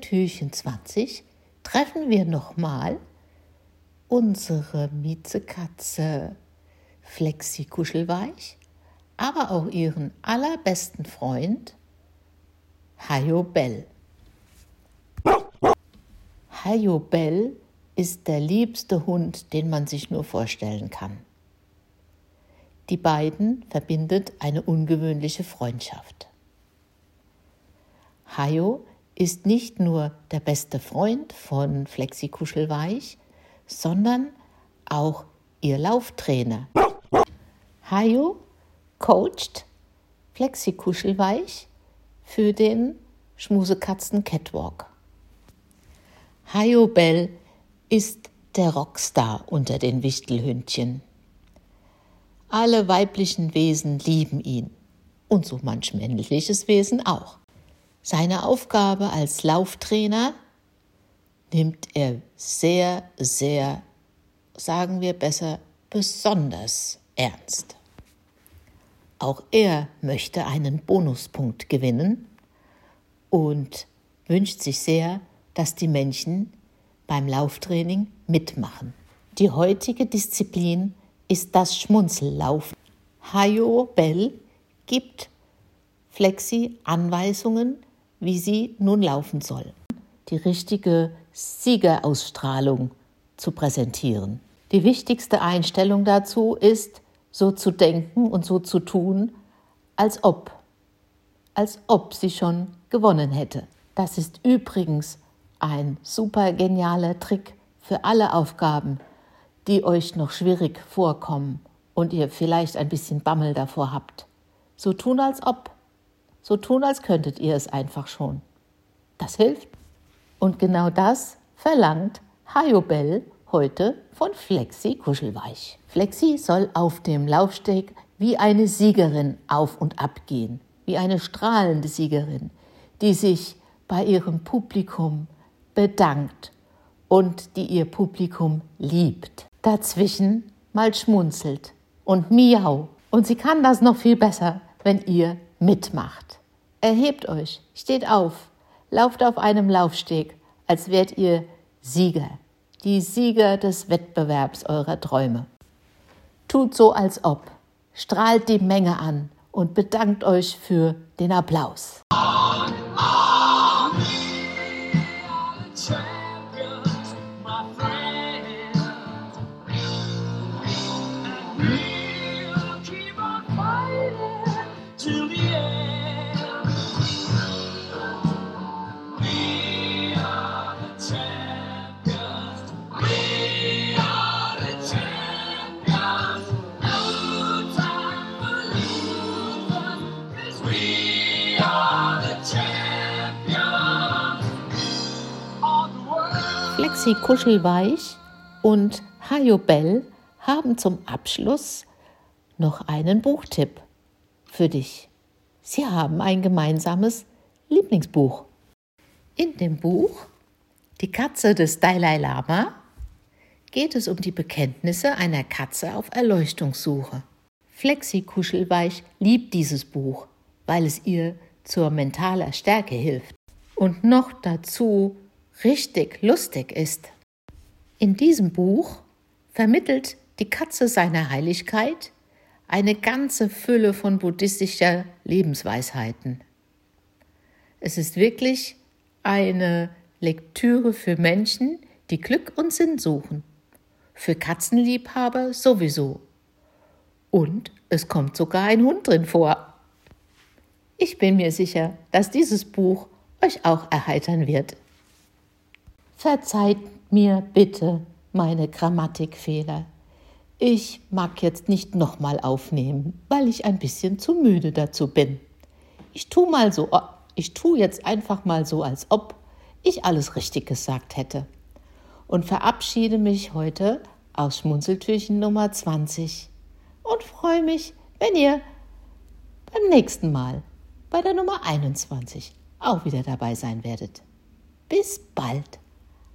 Türchen 20 treffen wir nochmal unsere Miezekatze Flexi Kuschelweich, aber auch ihren allerbesten Freund Hayo Bell. Hayo Bell ist der liebste Hund, den man sich nur vorstellen kann. Die beiden verbindet eine ungewöhnliche Freundschaft. Hayo ist nicht nur der beste Freund von Flexi Kuschelweich, sondern auch ihr Lauftrainer. Hayo coacht Flexi Kuschelweich für den Schmusekatzen Catwalk. Hayo Bell ist der Rockstar unter den Wichtelhündchen. Alle weiblichen Wesen lieben ihn und so manch männliches Wesen auch. Seine Aufgabe als Lauftrainer nimmt er sehr, sehr, sagen wir besser, besonders ernst. Auch er möchte einen Bonuspunkt gewinnen und wünscht sich sehr, dass die Männchen beim Lauftraining mitmachen. Die heutige Disziplin ist das Schmunzellaufen. Hayo Bell gibt Flexi Anweisungen, wie sie nun laufen soll. Die richtige Siegerausstrahlung zu präsentieren. Die wichtigste Einstellung dazu ist, so zu denken und so zu tun, als ob, als ob sie schon gewonnen hätte. Das ist übrigens ein super genialer Trick für alle Aufgaben, die euch noch schwierig vorkommen und ihr vielleicht ein bisschen Bammel davor habt. So tun als ob so tun, als könntet ihr es einfach schon. Das hilft. Und genau das verlangt Hayobel heute von Flexi Kuschelweich. Flexi soll auf dem Laufsteg wie eine Siegerin auf und ab gehen, wie eine strahlende Siegerin, die sich bei ihrem Publikum bedankt und die ihr Publikum liebt. Dazwischen mal schmunzelt und miau. Und sie kann das noch viel besser, wenn ihr mitmacht. Erhebt euch, steht auf, lauft auf einem Laufsteg, als wärt ihr Sieger, die Sieger des Wettbewerbs eurer Träume. Tut so, als ob, strahlt die Menge an und bedankt euch für den Applaus. Flexi Kuschelweich und Hayo Bell haben zum Abschluss noch einen Buchtipp für dich. Sie haben ein gemeinsames Lieblingsbuch. In dem Buch Die Katze des Dalai Lama geht es um die Bekenntnisse einer Katze auf Erleuchtungssuche. Flexi Kuschelweich liebt dieses Buch, weil es ihr zur mentaler Stärke hilft. Und noch dazu richtig lustig ist. In diesem Buch vermittelt die Katze seiner Heiligkeit eine ganze Fülle von buddhistischer Lebensweisheiten. Es ist wirklich eine Lektüre für Menschen, die Glück und Sinn suchen. Für Katzenliebhaber sowieso. Und es kommt sogar ein Hund drin vor. Ich bin mir sicher, dass dieses Buch euch auch erheitern wird. Verzeiht mir bitte meine Grammatikfehler. Ich mag jetzt nicht nochmal aufnehmen, weil ich ein bisschen zu müde dazu bin. Ich tu mal so, ich tu jetzt einfach mal so, als ob ich alles richtig gesagt hätte. Und verabschiede mich heute aus Schmunzeltürchen Nummer 20 und freue mich, wenn ihr beim nächsten Mal bei der Nummer 21 auch wieder dabei sein werdet. Bis bald.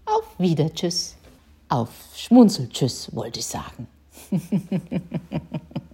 Auf Wieder, tschüss. Auf Schmunzel, tschüss, wollte ich sagen.